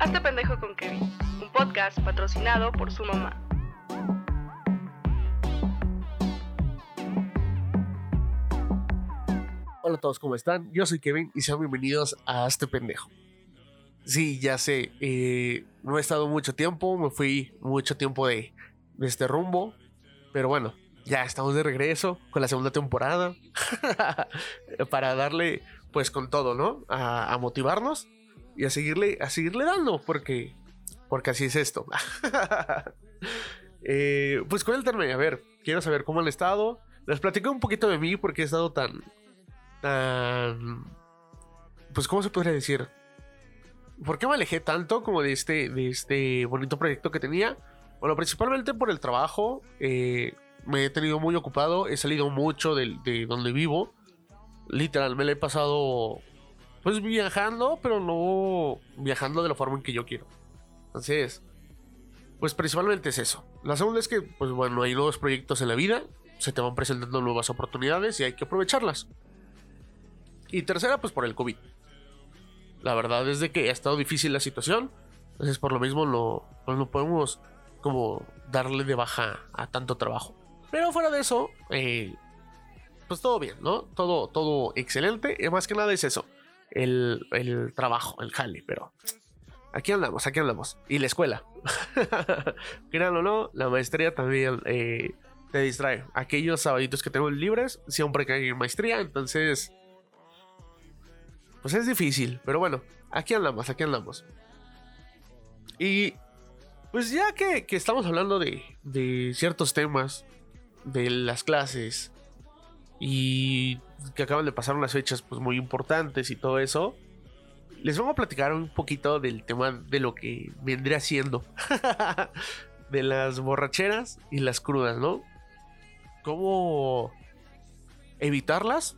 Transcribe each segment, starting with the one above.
Hazte pendejo con Kevin, un podcast patrocinado por su mamá. Hola a todos, ¿cómo están? Yo soy Kevin y sean bienvenidos a Hazte pendejo. Sí, ya sé, eh, no he estado mucho tiempo, me fui mucho tiempo de, este rumbo, pero bueno, ya estamos de regreso con la segunda temporada para darle pues con todo, ¿no? A, motivarnos y a seguirle, a seguirle dando, porque, porque así es esto. eh, pues cuéntame, a ver, quiero saber cómo han estado. Les platico un poquito de mí porque he estado tan, tan, pues cómo se podría decir. ¿Por qué me alejé tanto como de este, de este bonito proyecto que tenía? Bueno, principalmente por el trabajo. Eh, me he tenido muy ocupado. He salido mucho de, de donde vivo literal, me la he pasado pues viajando, pero no viajando de la forma en que yo quiero. Entonces, pues principalmente es eso. La segunda es que, pues bueno, hay nuevos proyectos en la vida, se te van presentando nuevas oportunidades y hay que aprovecharlas. Y tercera, pues por el COVID. La verdad es de que ha estado difícil la situación, entonces por lo mismo no, pues no podemos como darle de baja a tanto trabajo. Pero fuera de eso, eh, pues todo bien, ¿no? Todo, todo excelente. Y más que nada es eso, el, el trabajo, el jale, pero aquí andamos, aquí andamos. Y la escuela. Quieran o no, la maestría también eh, te distrae. Aquellos sabaditos que tengo libres, siempre que hay maestría, entonces... Pues es difícil, pero bueno, aquí andamos, aquí andamos. Y pues ya que, que estamos hablando de, de ciertos temas, de las clases, y que acaban de pasar unas fechas pues muy importantes y todo eso, les vamos a platicar un poquito del tema de lo que vendría siendo de las borracheras y las crudas, ¿no? Cómo evitarlas,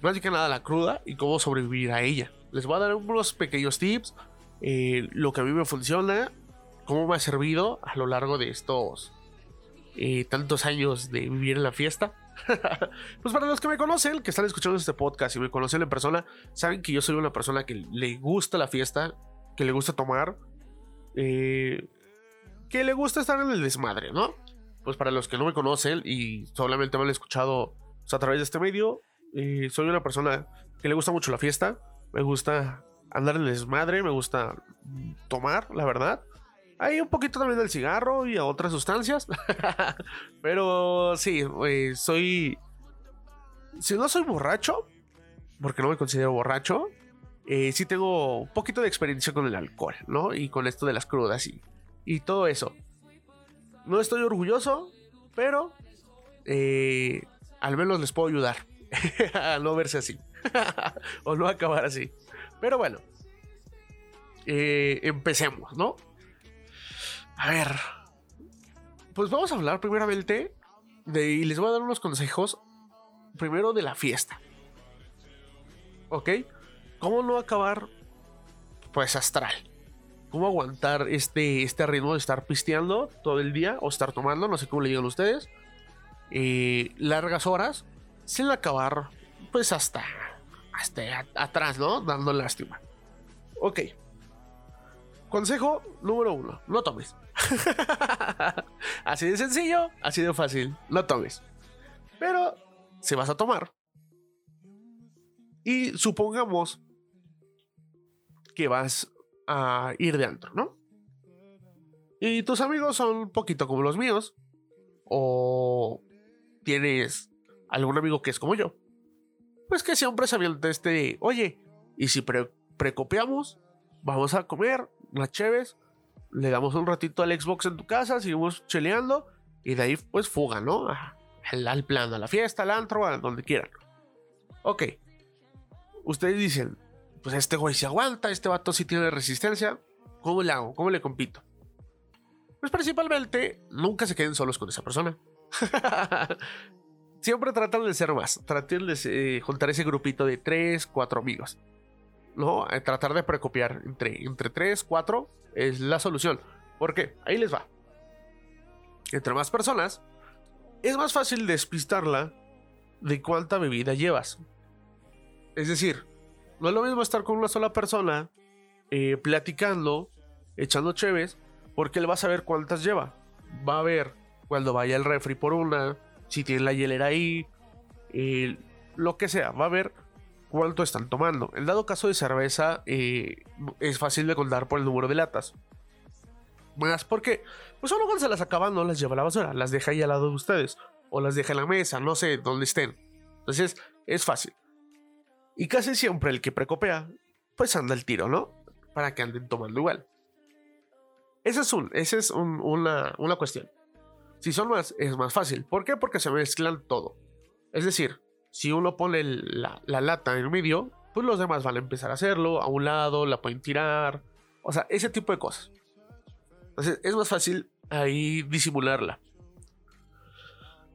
más que nada la cruda y cómo sobrevivir a ella. Les voy a dar unos pequeños tips, eh, lo que a mí me funciona, cómo me ha servido a lo largo de estos eh, tantos años de vivir en la fiesta. pues para los que me conocen, que están escuchando este podcast y me conocen en persona, saben que yo soy una persona que le gusta la fiesta, que le gusta tomar, eh, que le gusta estar en el desmadre, ¿no? Pues para los que no me conocen y solamente me han escuchado a través de este medio, eh, soy una persona que le gusta mucho la fiesta, me gusta andar en el desmadre, me gusta tomar, la verdad. Hay un poquito también del cigarro y a otras sustancias. Pero sí, eh, soy. Si no soy borracho, porque no me considero borracho, eh, sí tengo un poquito de experiencia con el alcohol, ¿no? Y con esto de las crudas y, y todo eso. No estoy orgulloso, pero eh, al menos les puedo ayudar a no verse así. o no acabar así. Pero bueno, eh, empecemos, ¿no? A ver. Pues vamos a hablar primeramente de. Y les voy a dar unos consejos. Primero de la fiesta. ¿Ok? ¿Cómo no acabar? Pues astral. ¿Cómo aguantar este, este ritmo de estar pisteando todo el día? O estar tomando, no sé cómo le digan ustedes. Eh, largas horas. Sin acabar. Pues hasta. Hasta atrás, ¿no? Dando lástima. Ok. Consejo número uno. No tomes. así de sencillo, así de fácil. No tomes. Pero si vas a tomar. Y supongamos que vas a ir de antro, ¿no? Y tus amigos son un poquito como los míos. O tienes algún amigo que es como yo. Pues que siempre se avienta este, oye, ¿y si pre precopiamos? Vamos a comer las cheves le damos un ratito al Xbox en tu casa, seguimos cheleando y de ahí pues fuga, ¿no? Al, plan, a la fiesta, al antro, a donde quieran. Ok. Ustedes dicen, pues este güey se aguanta, este vato sí tiene resistencia. ¿Cómo le hago? ¿Cómo le compito? Pues principalmente, nunca se queden solos con esa persona. Siempre tratan de ser más. Traten de eh, juntar ese grupito de 3, 4 amigos. ¿No? tratar de precopiar entre, entre 3, 4 es la solución. Porque ahí les va. Entre más personas, es más fácil despistarla de cuánta bebida llevas. Es decir, no es lo mismo estar con una sola persona eh, platicando, echando cheves, porque él va a saber cuántas lleva. Va a ver cuando vaya el refri por una, si tiene la hielera ahí, lo que sea, va a ver cuánto están tomando. En dado caso de cerveza, eh, es fácil de contar por el número de latas. Más porque, pues solo cuando se las acaban no las lleva a la basura, las deja ahí al lado de ustedes, o las deja en la mesa, no sé, donde estén. Entonces, es fácil. Y casi siempre el que precopea, pues anda el tiro, ¿no? Para que anden tomando igual. Esa es, un, esa es una, una cuestión. Si son más, es más fácil. ¿Por qué? Porque se mezclan todo. Es decir, si uno pone la, lata en medio, pues los demás van a empezar a hacerlo. A un lado, la pueden tirar. O sea, ese tipo de cosas. Entonces, es más fácil ahí disimularla.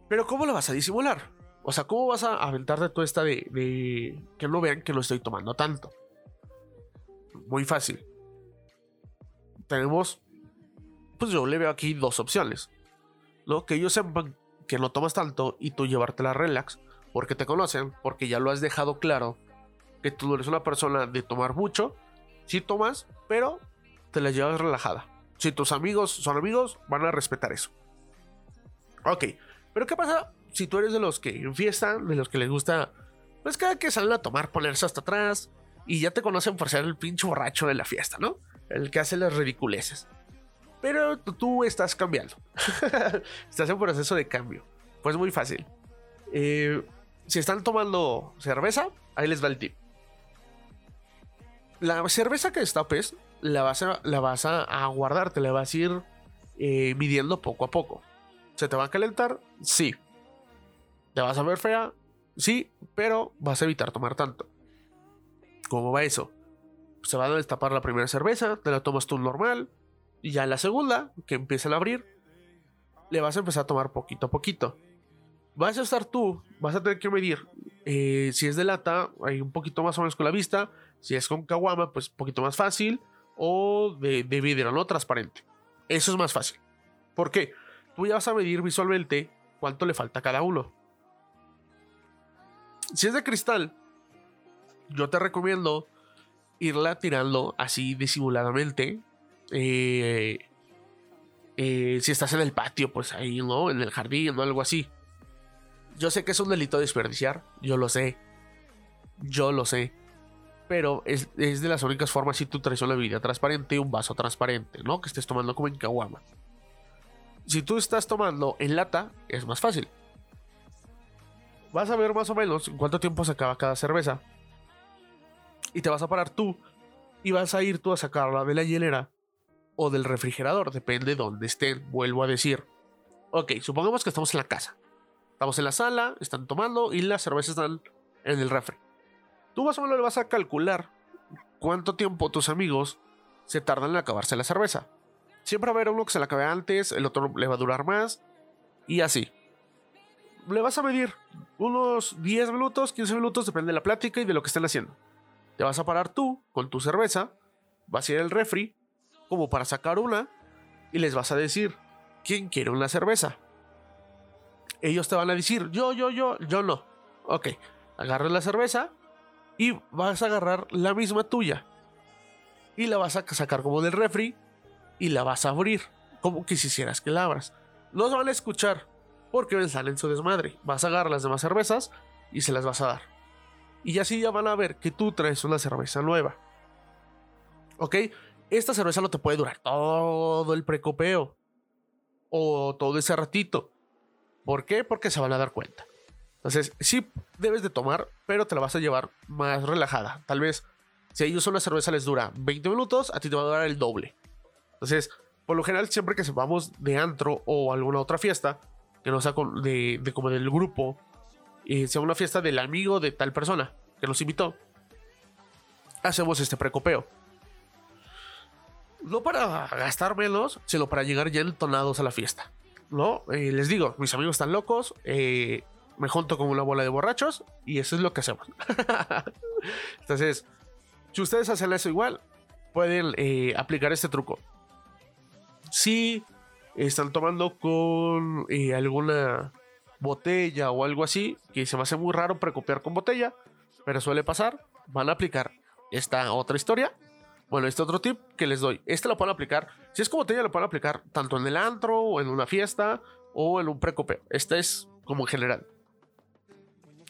Pero ¿cómo la vas a disimular? O sea, ¿cómo vas a aventarte toda esta de, de que no vean que no estoy tomando tanto? Muy fácil. Tenemos, pues yo le veo aquí dos opciones. ¿no? Que ellos sepan que no tomas tanto y tú llevártela relax, porque te conocen, porque ya lo has dejado claro, que tú eres una persona de tomar mucho, sí tomas, pero te la llevas relajada. Si tus amigos son amigos, van a respetar eso. Ok, pero ¿qué pasa si tú eres de los que en fiesta, de los que les gusta, pues cada que salen a tomar, ponerse hasta atrás y ya te conocen por ser el pinche borracho de la fiesta, ¿no? El que hace las ridiculeces. Pero tú estás cambiando. estás en proceso de cambio. Pues muy fácil. Eh, si están tomando cerveza, ahí les va el tip. La cerveza que destapes la vas a, la vas a, guardar, te la vas a ir eh, midiendo poco a poco. ¿Se te va a calentar? Sí. ¿Te vas a ver fea? Sí, pero vas a evitar tomar tanto. ¿Cómo va eso? Se va a destapar la primera cerveza, te la tomas tú normal, y ya la segunda, que empiezan a abrir, le vas a empezar a tomar poquito a poquito. Vas a estar tú, vas a tener que medir. Eh, si es de lata, hay un poquito más o menos con la vista. Si es con caguama, pues un poquito más fácil. O de, de vidrio, no transparente. Eso es más fácil. ¿Por qué? Tú ya vas a medir visualmente cuánto le falta a cada uno. Si es de cristal, yo te recomiendo irla tirando así disimuladamente eh, eh, si estás en el patio, pues ahí, ¿no? En el jardín o algo así. Yo sé que es un delito desperdiciar, yo lo sé. Yo lo sé. Pero es, de las únicas formas si tú traes una bebida transparente y un vaso transparente, ¿no? Que estés tomando como en caguama. Si tú estás tomando en lata, es más fácil. Vas a ver más o menos en cuánto tiempo se acaba cada cerveza. Y te vas a parar tú. Y vas a ir tú a sacarla de la hielera o del refrigerador, depende de dónde estén, vuelvo a decir. Ok, supongamos que estamos en la casa. Estamos en la sala, están tomando y las cervezas están en el refri. Tú más o menos le vas a calcular cuánto tiempo tus amigos se tardan en acabarse la cerveza. Siempre va a haber uno que se la acabe antes, el otro le va a durar más y así. Le vas a medir unos 10 minutos, 15 minutos, depende de la plática y de lo que estén haciendo. Te vas a parar tú con tu cerveza, vas a ir al refri, como para sacar una y les vas a decir, ¿quién quiere una cerveza? Ellos te van a decir, yo, yo, yo, yo no. Ok, agarras la cerveza y vas a agarrar la misma tuya. Y la vas a sacar como del refri y la vas a abrir, como que si hicieras que la abras. No van a escuchar porque van en su desmadre. Vas a agarrar las demás cervezas y se las vas a dar. Y así ya van a ver que tú traes una cerveza nueva. ¿Ok? esta cerveza no te puede durar todo el precopeo o todo ese ratito. ¿Por qué? Porque se van a dar cuenta. Entonces, sí debes de tomar, pero te la vas a llevar más relajada. Tal vez si a ellos una cerveza les dura 20 minutos, a ti te va a durar el doble. Entonces, por lo general, siempre que vamos de antro o alguna otra fiesta, que no sea de, de como del grupo, y sea una fiesta del amigo de tal persona que nos invitó, hacemos este precopeo no para gastar menos, sino para llegar ya entonados a la fiesta. ¿No? Eh, les digo, mis amigos están locos, eh, me junto con una bola de borrachos y eso es lo que hacemos. Entonces, si ustedes hacen eso igual, pueden eh, aplicar este truco. Si están tomando con alguna botella o algo así, que se me hace muy raro precopiar con botella, pero suele pasar, van a aplicar esta otra historia Bueno, este otro tip que les doy. Este lo pueden aplicar. Si es como botella, lo pueden aplicar tanto en el antro, o en una fiesta, o en un precopeo. Este es como en general.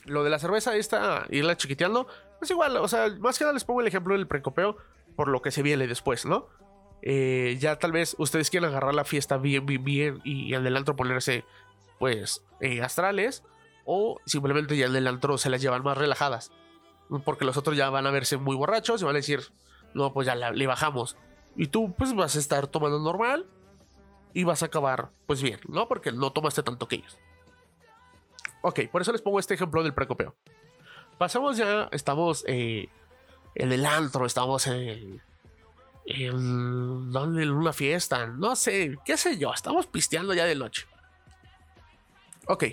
Lo de la cerveza, esta, irla chiquiteando, es igual. O sea, más que nada les pongo el ejemplo del precopeo por lo que se viene después, ¿no? Eh, ya tal vez ustedes quieran agarrar la fiesta bien, bien, bien y en el antro ponerse, pues, eh, astrales. O simplemente ya en el antro se las llevan más relajadas. Porque los otros ya van a verse muy borrachos y van a decir, no, pues ya le bajamos. Y tú, pues, vas a estar tomando normal y vas a acabar, pues bien, ¿no? Porque no tomaste tanto que ellos. Ok, por eso les pongo este ejemplo del precopeo. Pasamos ya, estamos eh, en el antro, estamos en, en, una fiesta, no sé, qué sé yo, estamos pisteando ya de noche. Ok.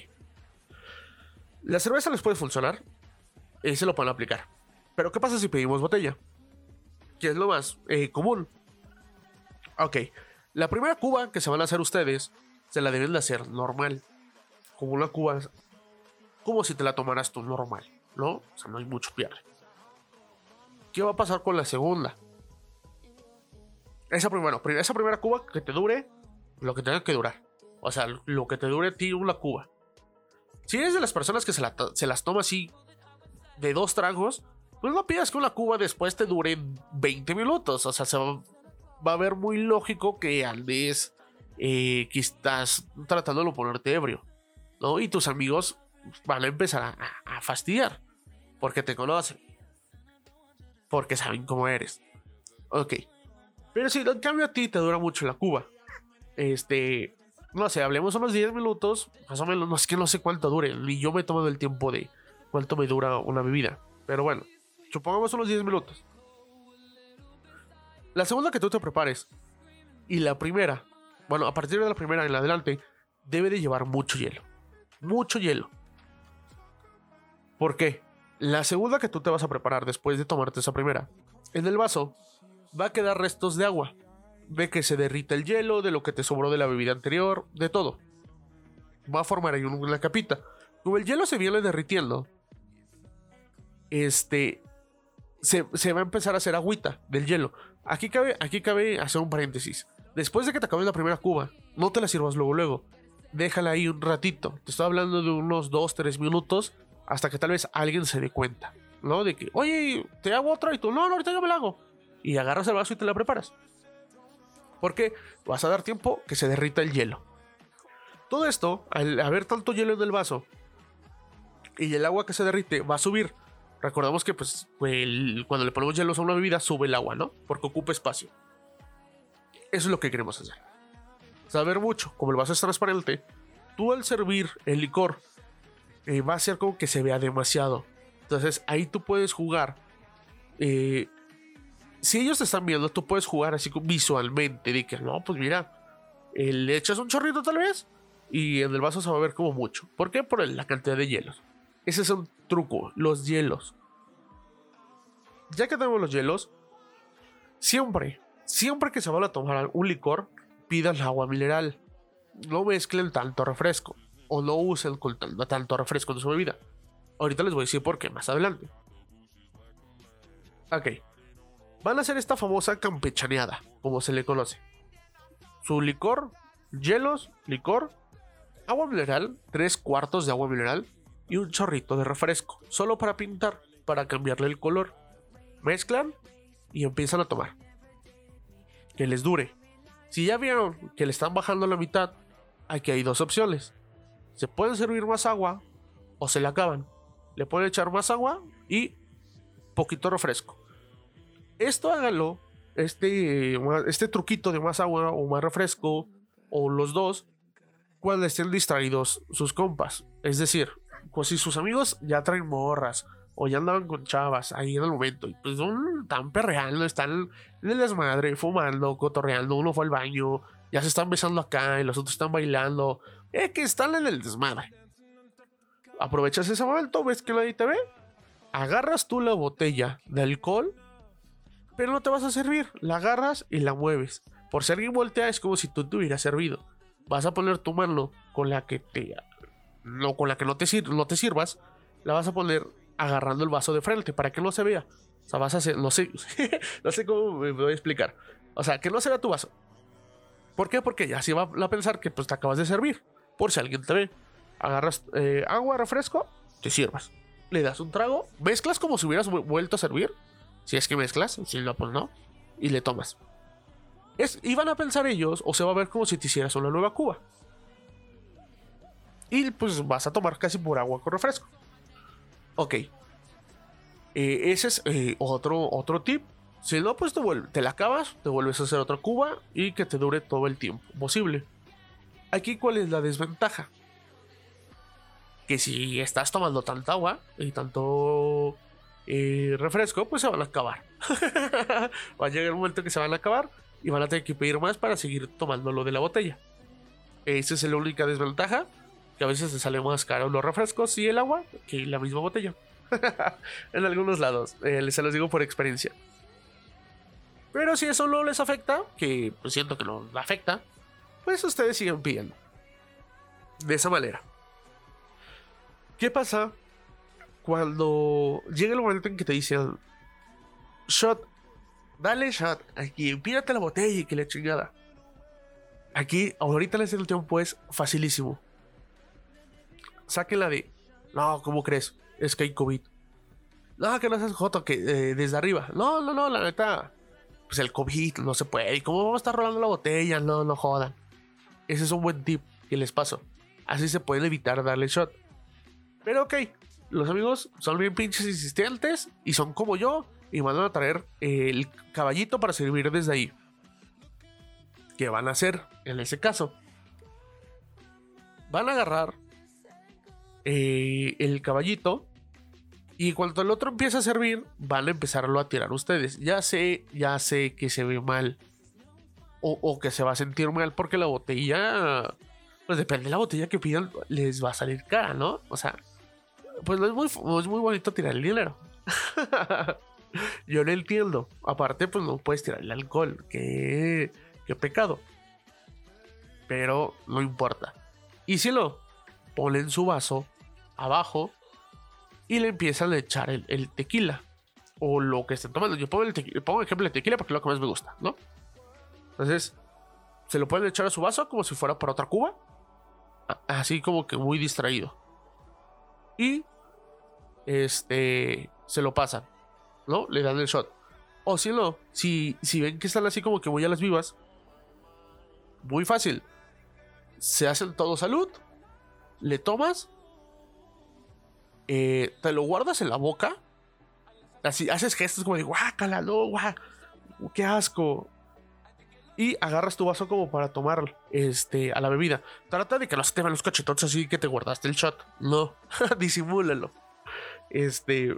La cerveza les puede funcionar y se lo pueden aplicar. Pero ¿qué pasa si pedimos botella? Que es lo más eh, común. Ok. La primera cuba que se van a hacer ustedes, se la deben de hacer normal. Como una cuba, como si te la tomaras tú normal, ¿no? O sea, no hay mucho pierde. ¿Qué va a pasar con la segunda? Esa, esa primera cuba que te dure lo que tenga que durar. O sea, lo que te dure a ti una cuba. Si eres de las personas que se, se las toma así de dos tragos, pues no pidas que una cuba después te dure 20 minutos. O sea, se va, a ver muy lógico que andes eh, que estás tratando de ponerte ebrio. ¿no? Y tus amigos van a empezar a, fastidiar. Porque te conocen. Porque saben cómo eres. Ok. Pero si en cambio a ti te dura mucho la cuba. Este. No sé, hablemos unos 10 minutos. Más o menos. No es que no sé cuánto dure. Ni yo me he tomado el tiempo de cuánto me dura una bebida. Pero bueno, supongamos unos 10 minutos. La segunda que tú te prepares y la primera, bueno, a partir de la primera en adelante, debe de llevar mucho hielo. Mucho hielo. ¿Por qué? La segunda que tú te vas a preparar después de tomarte esa primera, en el vaso va a quedar restos de agua. Ve que se derrita el hielo, de lo que te sobró de la bebida anterior, de todo. Va a formar ahí una capita. Como el hielo se viene derritiendo, este, se, va a empezar a hacer agüita del hielo. Aquí cabe, aquí cabe hacer un paréntesis. Después de que te acabes la primera cuba, no te la sirvas luego, luego. Déjala ahí un ratito. Te estoy hablando de unos 2-3 minutos hasta que tal vez alguien se dé cuenta, ¿no? De que, oye, te hago otra y tú, no, no, ahorita yo me la hago. Y agarras el vaso y te la preparas. Porque vas a dar tiempo que se derrita el hielo. Todo esto, al haber tanto hielo en el vaso y el agua que se derrite, va a subir Recordamos que pues cuando le ponemos hielos a una bebida sube el agua, ¿no? Porque ocupa espacio. Eso es lo que queremos hacer. Saber mucho, como el vaso es transparente, tú al servir el licor eh, va a ser como que se vea demasiado. Entonces ahí tú puedes jugar. Eh, si ellos te están viendo, tú puedes jugar así visualmente. De que no, pues mira, eh, le echas un chorrito tal vez y en el vaso se va a ver como mucho. ¿Por qué? Por la cantidad de hielos. Ese es un truco, los hielos. Ya que tenemos los hielos, siempre, siempre que se van a tomar un licor, pidan agua mineral. No mezclen tanto refresco o no usen tanto refresco en su bebida. Ahorita les voy a decir por qué más adelante. Ok. Van a hacer esta famosa campechaneada, como se le conoce. Su licor, hielos, licor, agua mineral, tres cuartos de agua mineral, y un chorrito de refresco, solo para pintar, para cambiarle el color. Mezclan y empiezan a tomar. Que les dure. Si ya vieron que le están bajando la mitad, aquí hay dos opciones. Se pueden servir más agua o se le acaban. Le pueden echar más agua y poquito refresco. Esto hágalo, este, este truquito de más agua o más refresco o los dos, cuando estén distraídos sus compas. Es decir, pues si sus amigos ya traen morras o ya andaban con chavas ahí en el momento y pues están perreando, están en el desmadre, fumando, cotorreando, uno fue al baño, ya se están besando acá y los otros están bailando, es que están en el desmadre. Aprovechas ese momento, ves que nadie te ve, agarras tú la botella de alcohol, pero no te vas a servir, la agarras y la mueves. Por si alguien voltea es como si tú te hubieras servido. Vas a poner tu mano con la que te no con la que no te, no te sirvas, la vas a poner agarrando el vaso de frente para que no se vea. O sea, vas a hacer, no sé, no sé cómo me voy a explicar. O sea, que no se vea tu vaso. ¿Por qué? Porque así va a pensar que pues te acabas de servir. Por si alguien te ve. Agarras eh, agua, refresco, te sirvas. Le das un trago, mezclas como si hubieras vuelto a servir. Si es que mezclas, si no, pues no. Y le tomas. Es, y van a pensar ellos, o se va a ver como si te hicieras una nueva cuba. Y pues vas a tomar casi por agua con refresco. Ok. Eh, ese es eh, otro, otro tip. Si no, pues te, te la acabas, te vuelves a hacer otra cuba y que te dure todo el tiempo posible. Aquí, ¿cuál es la desventaja? Que si estás tomando tanta agua y tanto eh, refresco, pues se van a acabar. Va a llegar un momento que se van a acabar y van a tener que pedir más para seguir tomando lo de la botella. Esa es la única desventaja, que a veces te sale más caro los refrescos y el agua que la misma botella. en algunos lados, eh, se los digo por experiencia. Pero si eso no les afecta, que pues siento que no afecta, pues ustedes siguen pidiendo. De esa manera. ¿Qué pasa cuando llega el momento en que te dicen shot dale shot, aquí, pídate la botella y que la chingada. Aquí, ahorita en el tiempo es facilísimo. Sáquenla de, no, ¿cómo crees? Es que hay COVID. No, que no seas joto, que eh, desde arriba. No, no, no, la neta. Pues el COVID no se puede. ¿Y cómo vamos a estar rolando la botella? No, no jodan. Ese es un buen tip que les paso. Así se puede evitar darle shot. Pero ok, los amigos son bien pinches insistentes y son como yo y van a traer el caballito para servir desde ahí. ¿Qué van a hacer en ese caso? Van a agarrar eh, el caballito y cuando el otro empieza a servir, van a empezarlo a tirar ustedes. Ya sé, ya sé que se ve mal. O, que se va a sentir mal porque la botella. Pues depende de la botella que pidan, les va a salir cara, ¿no? O sea, pues no es muy, es muy bonito tirar el dinero. Yo no entiendo. Aparte, pues no puedes tirar el alcohol. Qué, qué pecado. Pero no importa. Y si lo ponen su vaso abajo y le empiezan a echar el, tequila. O lo que estén tomando. Yo pongo el tequila, pongo ejemplo el tequila porque es lo que más me gusta, ¿no? Entonces, se lo pueden echar a su vaso como si fuera para otra cuba. Así como que muy distraído. Y este se lo pasan. ¿no? Le dan el shot. O si no, si, si ven que están así como que voy a las vivas, muy fácil. Se hacen todo salud, le tomas, eh, te lo guardas en la boca, así haces gestos como de guácala, no, guá, qué asco. Y agarras tu vaso como para tomar este, a la bebida. Trata de que no se te van los cachetones así que te guardaste el shot. No, disimúlalo. Este,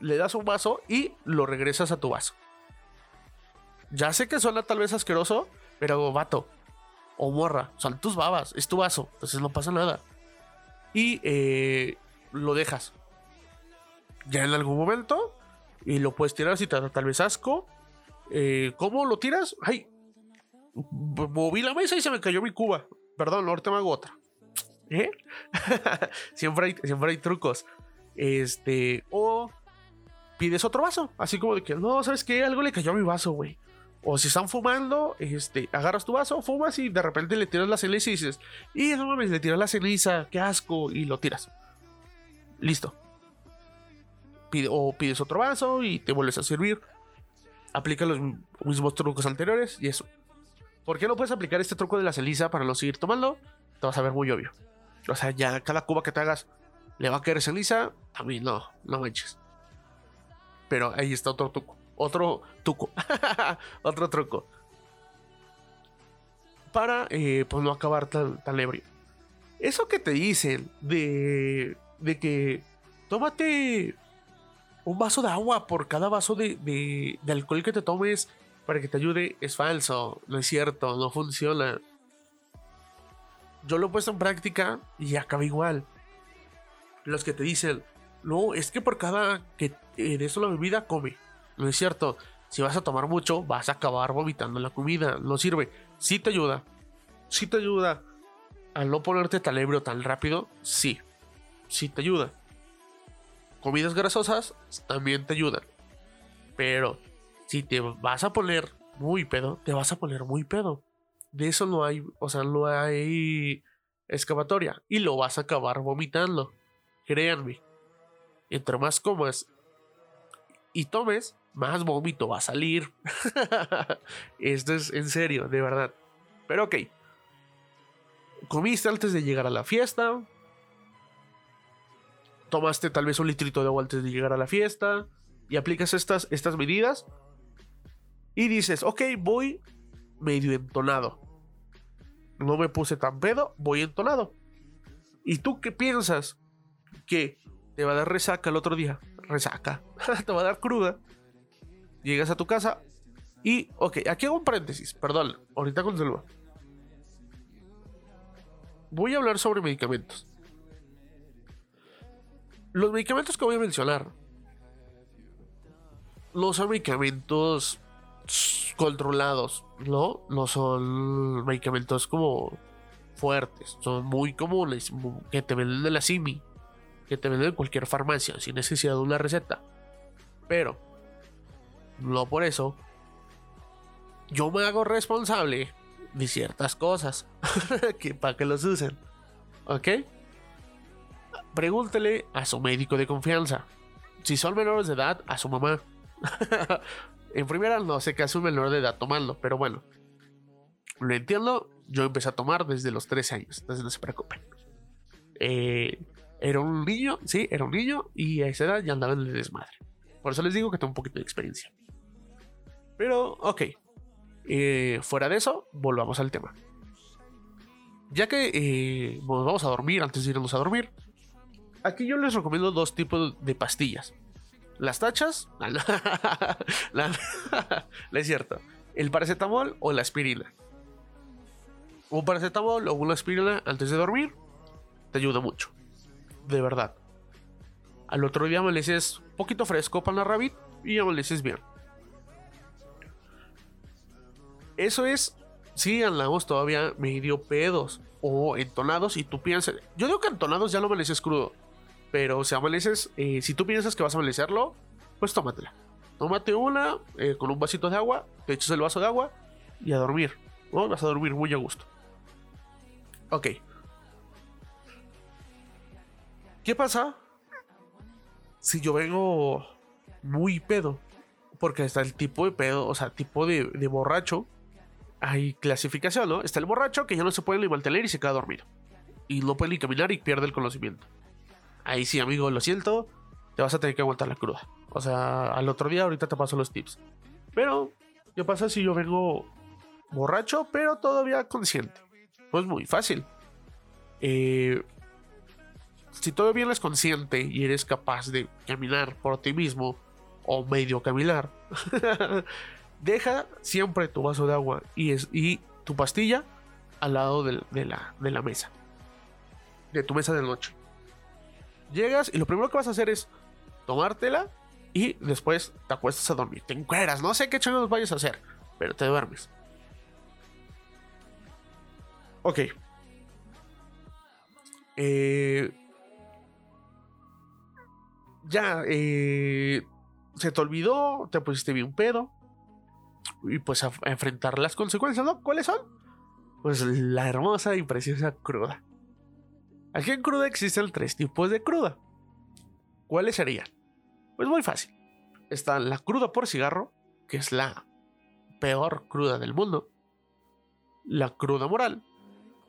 le das un vaso y lo regresas a tu vaso. Ya sé que suena tal vez asqueroso, pero vato o morra, son tus babas, es tu vaso, entonces no pasa nada. Y eh, lo dejas. Ya en algún momento, y lo puedes tirar si te da tal vez asco. Eh, ¿Cómo lo tiras? Ay, moví la mesa y se me cayó mi cuba. Perdón, ahorita me hago otra. ¿Eh? siempre, hay, siempre hay trucos. Este, o pides otro vaso. Así como de que, no, ¿sabes qué? Algo le cayó a mi vaso, güey. O si están fumando, este, agarras tu vaso, fumas y de repente le tiras la ceniza y dices, y no mames, le tiras la ceniza, qué asco, y lo tiras. Listo. O pides otro vaso y te vuelves a servir. Aplica los mismos trucos anteriores y eso. ¿Por qué no puedes aplicar este truco de la ceniza para no seguir tomando? Te vas a ver muy obvio. O sea, ya cada cuba que te hagas le va a caer ceniza. También no, no manches. Pero ahí está otro truco. Otro truco. otro truco. Para eh, pues no acabar tan, tan ebrio. Eso que te dicen de, de que tómate un vaso de agua por cada vaso de, de, alcohol que te tomes para que te ayude es falso, no es cierto, no funciona. Yo lo he puesto en práctica y acaba igual. Los que te dicen, no, es que por cada que de eso la bebida come. No es cierto. Si vas a tomar mucho, vas a acabar vomitando la comida. No sirve. Sí te ayuda. Sí te ayuda. Al no ponerte tan ebrio tan rápido, sí. Sí te ayuda. comidas grasosas también te ayudan. Pero si te vas a poner muy pedo, te vas a poner muy pedo. De eso no hay, o sea, no hay excavatoria. Y lo vas a acabar vomitando. Créanme. Entre más comas y tomes, más vómito va a salir. Esto es en serio, de verdad. Pero ok. Comiste antes de llegar a la fiesta. Tomaste tal vez un litrito de agua antes de llegar a la fiesta. Y aplicas estas, estas medidas. Y dices, ok, voy medio entonado. No me puse tan pedo, voy entonado. ¿Y tú qué piensas? Que te va a dar resaca el otro día. Resaca. te va a dar cruda. Llegas a tu casa y, ok, aquí hago un paréntesis, perdón, ahorita continúo. Voy a hablar sobre medicamentos. Los medicamentos que voy a mencionar no son medicamentos controlados, ¿no? No son medicamentos como fuertes, son muy comunes, que te venden de la CIMI, que te venden en cualquier farmacia sin necesidad de una receta. Pero, no por eso, yo me hago responsable de ciertas cosas que para que los usen. ¿Ok? Pregúntele a su médico de confianza. Si son menores de edad, a su mamá. en primera, no sé qué hace un menor de edad tomando, pero bueno. Lo entiendo. Yo empecé a tomar desde los 13 años, entonces no se preocupen. Eh, era un niño, sí, era un niño y a esa edad ya andaba en el desmadre. Por eso les digo que tengo un poquito de experiencia. Pero, ok. Eh, fuera de eso, volvamos al tema. Ya que eh, nos vamos a dormir antes de irnos a dormir, aquí yo les recomiendo dos tipos de pastillas. Las tachas, no es cierto. El paracetamol o la aspirina. Un paracetamol o una aspirina antes de dormir te ayuda mucho. De verdad. Al otro día amaneces un poquito fresco para la rabbit y amaneces bien. Eso es si andamos todavía medio pedos o entonados y tú piensas. Yo digo que entonados ya no amaneces crudo. Pero si amaneces, eh, si tú piensas que vas a amanecerlo, pues tómatela. Tómate una eh, con un vasito de agua, te echas el vaso de agua y a dormir. ¿no? Vas a dormir muy a gusto. Ok. ¿Qué pasa si yo vengo muy pedo? Porque está el tipo de pedo, o sea, tipo de, de borracho. Hay clasificación, ¿no? Está el borracho que ya no se puede ni mantener y se queda dormido. Y no puede ni caminar y pierde el conocimiento. Ahí sí, amigo, lo siento. Te vas a tener que aguantar la cruda. O sea, al otro día ahorita te paso los tips. Pero, ¿qué pasa si yo vengo borracho, pero todavía consciente? Pues muy fácil. Eh, si todavía eres consciente y eres capaz de caminar por ti mismo, o medio caminar, deja siempre tu vaso de agua y, tu pastilla al lado de, la, de la mesa. De tu mesa de noche. Llegas y lo primero que vas a hacer es tomártela y después te acuestas a dormir. Te encueras, no sé qué chingados vayas a hacer, pero te duermes. Ok. Eh, ya, eh, se te olvidó, te pusiste bien pedo. Y pues a, enfrentar las consecuencias, ¿no? ¿Cuáles son? Pues la hermosa y preciosa cruda. Aquí en cruda existen tres tipos de cruda. ¿Cuáles serían? Pues muy fácil. Está la cruda por cigarro, que es la peor cruda del mundo. La cruda moral.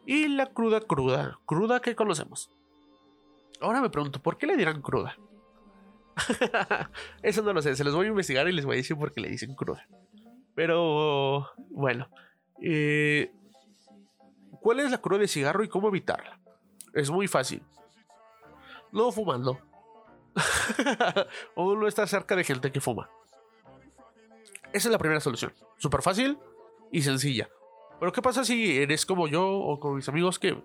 Y la cruda cruda, cruda que conocemos. Ahora me pregunto, ¿por qué le dirán cruda? Eso no lo sé, se los voy a investigar y les voy a decir por qué le dicen cruda. Pero bueno, eh, ¿cuál es la cruda de cigarro y cómo evitarla? Es muy fácil. No fumando. o no estar cerca de gente que fuma. Esa es la primera solución. Súper fácil y sencilla. Pero ¿qué pasa si eres como yo o con mis amigos que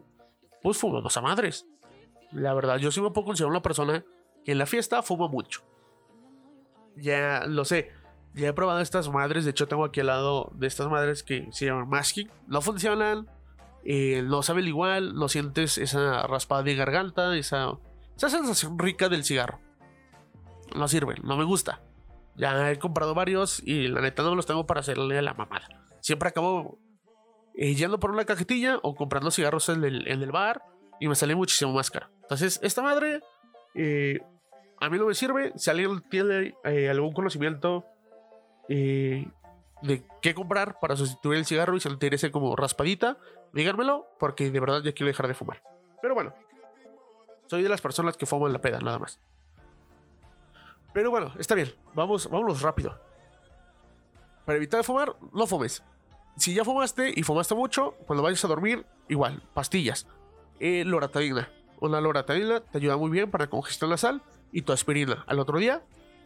pues fumamos a madres? La verdad, yo sí me puedo considerar una persona que en la fiesta fuma mucho. Ya lo sé. Ya he probado estas madres. De hecho, tengo aquí al lado de estas madres que se llaman masking. No funcionan. Eh, no saben igual. No sientes esa raspada de garganta. Esa, esa sensación rica del cigarro. no sirve, no me gusta. Ya he comprado varios y la neta no los tengo para hacerle a la mamada. Siempre acabo eh, yendo por una cajetilla o comprando cigarros en el, en el bar y me sale muchísimo más caro. Entonces, esta madre eh, a mí no me sirve. Si alguien tiene eh, algún conocimiento eh, de qué comprar para sustituir el cigarro y se interese como raspadita, díganmelo, porque de verdad ya quiero dejar de fumar. Pero bueno, soy de las personas que fuman la peda, nada más. Pero bueno, está bien, vamos, vámonos rápido. Para evitar fumar, no fumes. Si ya fumaste y fumaste mucho, cuando vayas a dormir, igual, pastillas. Eh, loratadina. Una loratadina te ayuda muy bien para congestión nasal y tu aspirina. Al otro día,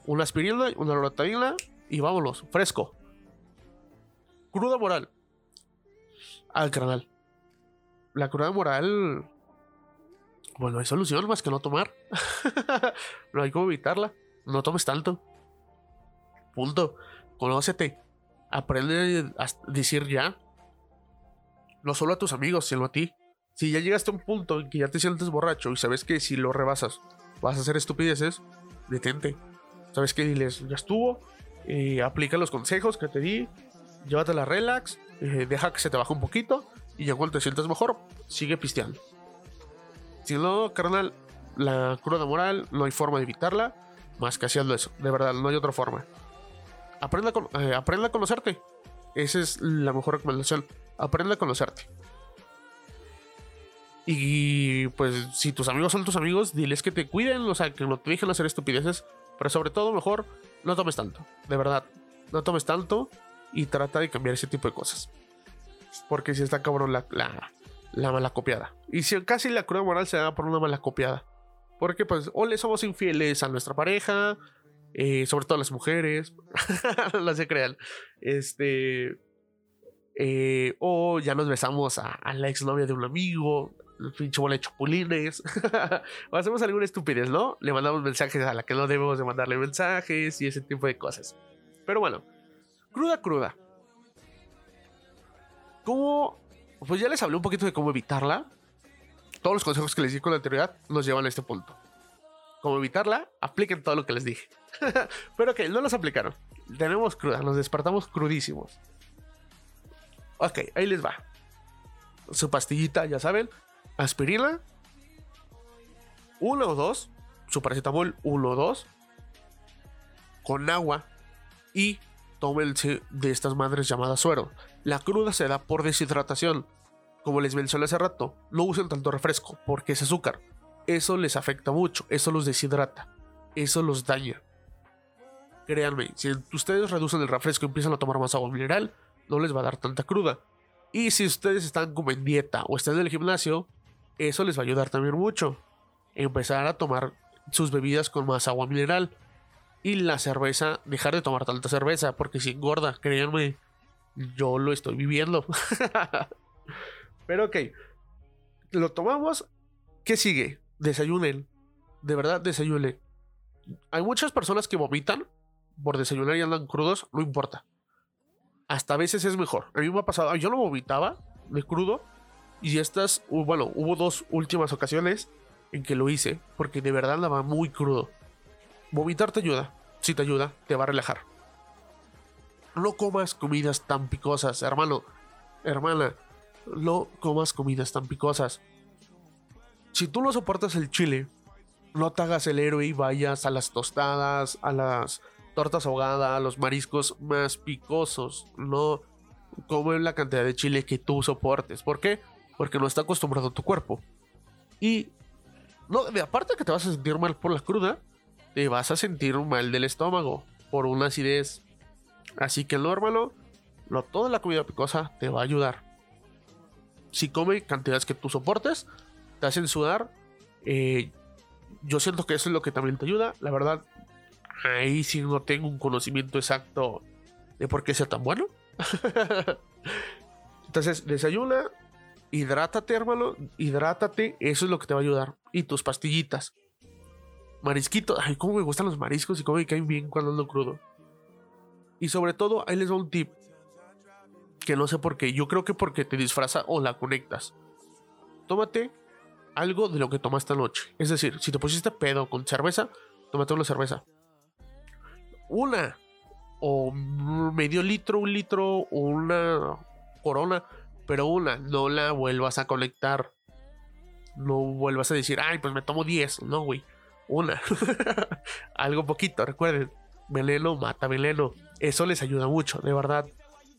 una aspirina, una loratadina y vámonos, fresco. Cruda moral. Al canal. La cruda moral. Bueno, hay solución más que no tomar. no hay como evitarla. No tomes tanto. Punto. Conócete. Aprende a decir ya. No solo a tus amigos, sino a ti. Si ya llegaste a un punto en que ya te sientes borracho y sabes que si lo rebasas vas a hacer estupideces, detente. Sabes que diles, ya estuvo. Eh, aplica los consejos que te di. Llévatela relax. Eh, deja que se te baje un poquito. Y ya cuando te sientas mejor, sigue pisteando. Si no, carnal, la cruda moral no hay forma de evitarla más que haciendo eso. De verdad, no hay otra forma. Aprenda eh, aprenda a conocerte. Esa es la mejor recomendación. Aprenda a conocerte. Y pues si tus amigos son tus amigos, diles que te cuiden, o sea, que no te dejen hacer estupideces. Pero sobre todo, mejor, no tomes tanto. De verdad, no tomes tanto y trata de cambiar ese tipo de cosas. Porque si está cabrón la, la, la mala copiada. Y si casi la cruda moral se da por una mala copiada. Porque pues o le somos infieles a nuestra pareja, eh, sobre todo a las mujeres, no se crean. Este... Eh, o ya nos besamos a, a la exnovia de un amigo, pinche bola de chupulines. o hacemos alguna estupidez, ¿no? Le mandamos mensajes a la que no debemos de mandarle mensajes y ese tipo de cosas. Pero bueno, cruda, cruda. ¿Cómo? Pues ya les hablé un poquito de cómo evitarla. Todos los consejos que les di con la anterioridad nos llevan a este punto. Cómo evitarla, apliquen todo lo que les dije. Pero que no los aplicaron. Tenemos cruda, nos despertamos crudísimos. Ok, ahí les va. Su pastillita, ya saben. Aspirina. Uno o dos. Su paracetamol, uno o dos. Con agua. Y tómense de estas madres llamadas suero. La cruda se da por deshidratación. Como les mencioné hace rato, no usen tanto refresco porque es azúcar. Eso les afecta mucho, eso los deshidrata, eso los daña. Créanme, si ustedes reducen el refresco y empiezan a tomar más agua mineral, no les va a dar tanta cruda. Y si ustedes están como en dieta o están en el gimnasio, eso les va a ayudar también mucho. Empezar a tomar sus bebidas con más agua mineral. Y la cerveza, dejar de tomar tanta cerveza, porque si engorda, créanme, yo lo estoy viviendo. Pero ok, lo tomamos. ¿Qué sigue? Desayunen. De verdad, desayunen. Hay muchas personas que vomitan por desayunar y andan crudos, no importa. Hasta a veces es mejor. A mí me ha pasado, yo no vomitaba de crudo. Y estas, bueno, hubo dos últimas ocasiones en que lo hice, porque de verdad andaba muy crudo. Vomitar te ayuda. Si te ayuda, te va a relajar. No comas comidas tan picosas, hermano, hermana no comas comidas tan picosas. Si tú no soportas el chile, no te hagas el héroe y vayas a las tostadas, a las tortas ahogadas, a los mariscos más picosos. No comen la cantidad de chile que tú soportes. ¿Por qué? Porque no está acostumbrado tu cuerpo. Y no, de aparte que te vas a sentir mal por la cruda, te vas a sentir mal del estómago por una acidez. Así que no, hermano, no toda la comida picosa te va a ayudar si come cantidades que tú soportes, te hacen sudar. Eh, yo siento que eso es lo que también te ayuda. La verdad, ahí sí no tengo un conocimiento exacto de por qué sea tan bueno. Entonces, desayuna, hidrátate, hermano, hidrátate, eso es lo que te va a ayudar. Y tus pastillitas. Marisquitos, ay, cómo me gustan los mariscos y cómo me caen bien cuando ando crudo. Y sobre todo, ahí les va un tip que no sé por qué. Yo creo que porque te disfraza o la conectas. Tómate algo de lo que tomaste anoche. Es decir, si te pusiste pedo con cerveza, tómate una cerveza. una o medio litro, un litro una corona, pero una, no la vuelvas a conectar. No vuelvas a decir, ay, pues me tomo 10. No, güey. Una. Algo poquito, recuerden. Veneno mata veneno. Eso les ayuda mucho, de verdad.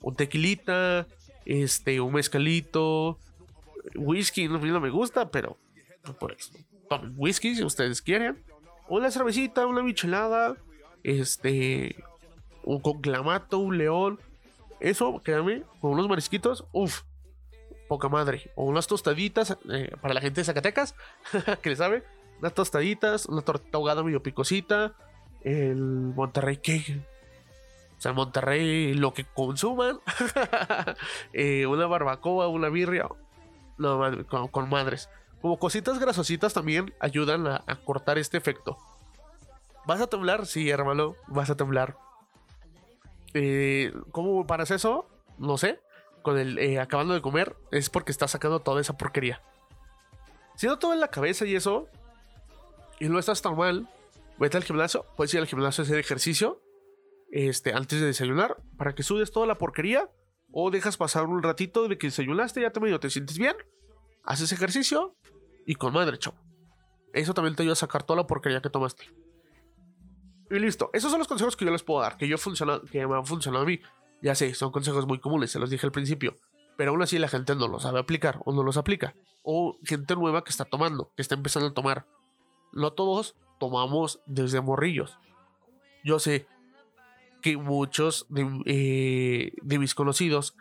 Un tequilita, este, un mezcalito, whisky, no, no me gusta, pero por eso. Tomen whisky si ustedes quieren. Una cervecita, una michelada, este, un conclamato, un león. Eso, créanme, con unos marisquitos, uff, poca madre. O unas tostaditas eh, para la gente de Zacatecas, que le sabe. Unas tostaditas, una torta ahogada medio picosita. El Monterrey Cake. O sea, Monterrey, lo que consuman. Eh, una barbacoa, una birria. Con, madres. Como cositas grasositas también ayudan a, a cortar este efecto. ¿Vas a temblar? Sí, hermano, vas a temblar. Eh, ¿Cómo paras eso? No sé. Con el eh, acabando de comer es porque estás sacando toda esa porquería. Si no todo en la cabeza y eso, y no estás tan mal, vete al gimnasio. Puedes ir al gimnasio a hacer ejercicio este, antes de desayunar para que sudes toda la porquería. O dejas pasar un ratito de que desayunaste, ya te medio te sientes bien. Haces ejercicio y con madre, chavo. Eso también te ayuda a sacar toda la porquería que tomaste. Y listo. Esos son los consejos que yo les puedo dar, que, yo que me han funcionado a mí. Ya sé, son consejos muy comunes, se los dije al principio. Pero aún así la gente no los sabe aplicar o no los aplica. O gente nueva que está tomando, que está empezando a tomar. No todos tomamos desde morrillos. Yo sé que muchos de, eh, de mis conocidos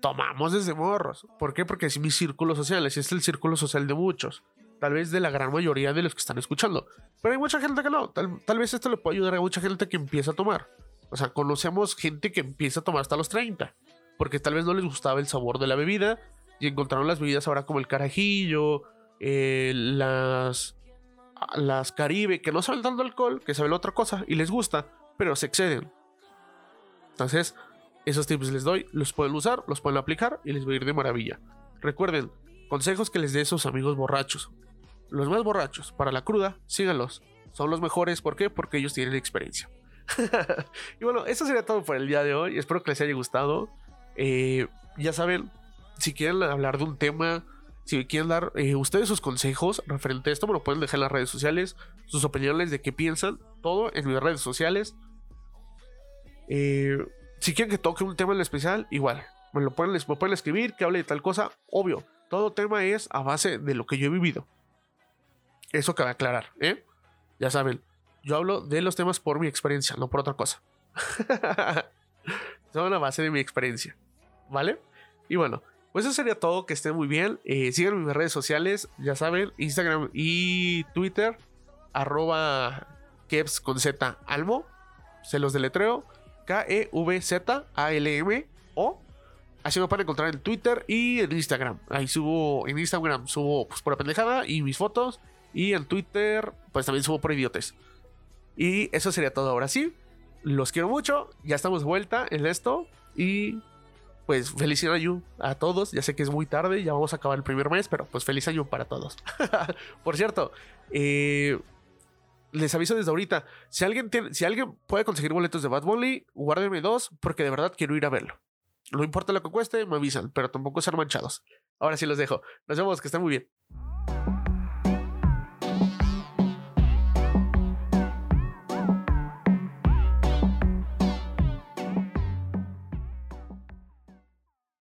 tomamos desde morros. ¿Por qué? Porque es mi círculo social, es el círculo social de muchos tal vez de la gran mayoría de los que están escuchando. Pero hay mucha gente que no. Tal, vez esto le puede ayudar a mucha gente que empieza a tomar. O sea, conocemos gente que empieza a tomar hasta los 30. Porque tal vez no les gustaba el sabor de la bebida. Y encontraron las bebidas ahora como el carajillo, eh, las, las caribe, que no saben tanto alcohol, que saben otra cosa y les gusta, pero se exceden. Entonces, esos tips les doy, los pueden usar, los pueden aplicar y les va a ir de maravilla. Recuerden, consejos que les dé sus amigos borrachos. Los más borrachos, para la cruda, síganlos. Son los mejores, ¿por qué? Porque ellos tienen experiencia. y bueno, eso sería todo por el día de hoy. Espero que les haya gustado. Eh, ya saben, si quieren hablar de un tema, si quieren dar eh, ustedes sus consejos referente a esto, me lo pueden dejar en las redes sociales, sus opiniones de qué piensan, todo en mis redes sociales. Eh, si quieren que toque un tema en especial, igual, me lo pueden, me pueden escribir, que hable de tal cosa, obvio. Todo tema es a base de lo que yo he vivido. Eso cabe aclarar, ¿eh? Ya saben, yo hablo de los temas por mi experiencia, no por otra cosa. Son a base de mi experiencia, ¿vale? Y bueno, pues eso sería todo. Que estén muy bien. Eh, síganme en mis redes sociales, ya saben, Instagram y Twitter, arroba Kevs con Z. Se los deletreo. K-E-V-Z-A-L-M-O. Así me pueden encontrar en Twitter y en Instagram. Ahí subo, en Instagram subo pues, por la pendejada y mis fotos. Y en Twitter, pues también subo por idiotes. Y eso sería todo ahora sí. Los quiero mucho. Ya estamos de vuelta en esto. Y pues feliz año a todos. Ya sé que es muy tarde, ya vamos a acabar el primer mes, pero pues feliz año para todos. Por cierto, eh, les aviso desde ahorita: si alguien, tiene, si alguien puede conseguir boletos de Bad Bunny, guárdeme dos, porque de verdad quiero ir a verlo. No importa lo que cueste, me avisan, pero tampoco ser manchados. Ahora sí los dejo. Nos vemos, que estén muy bien.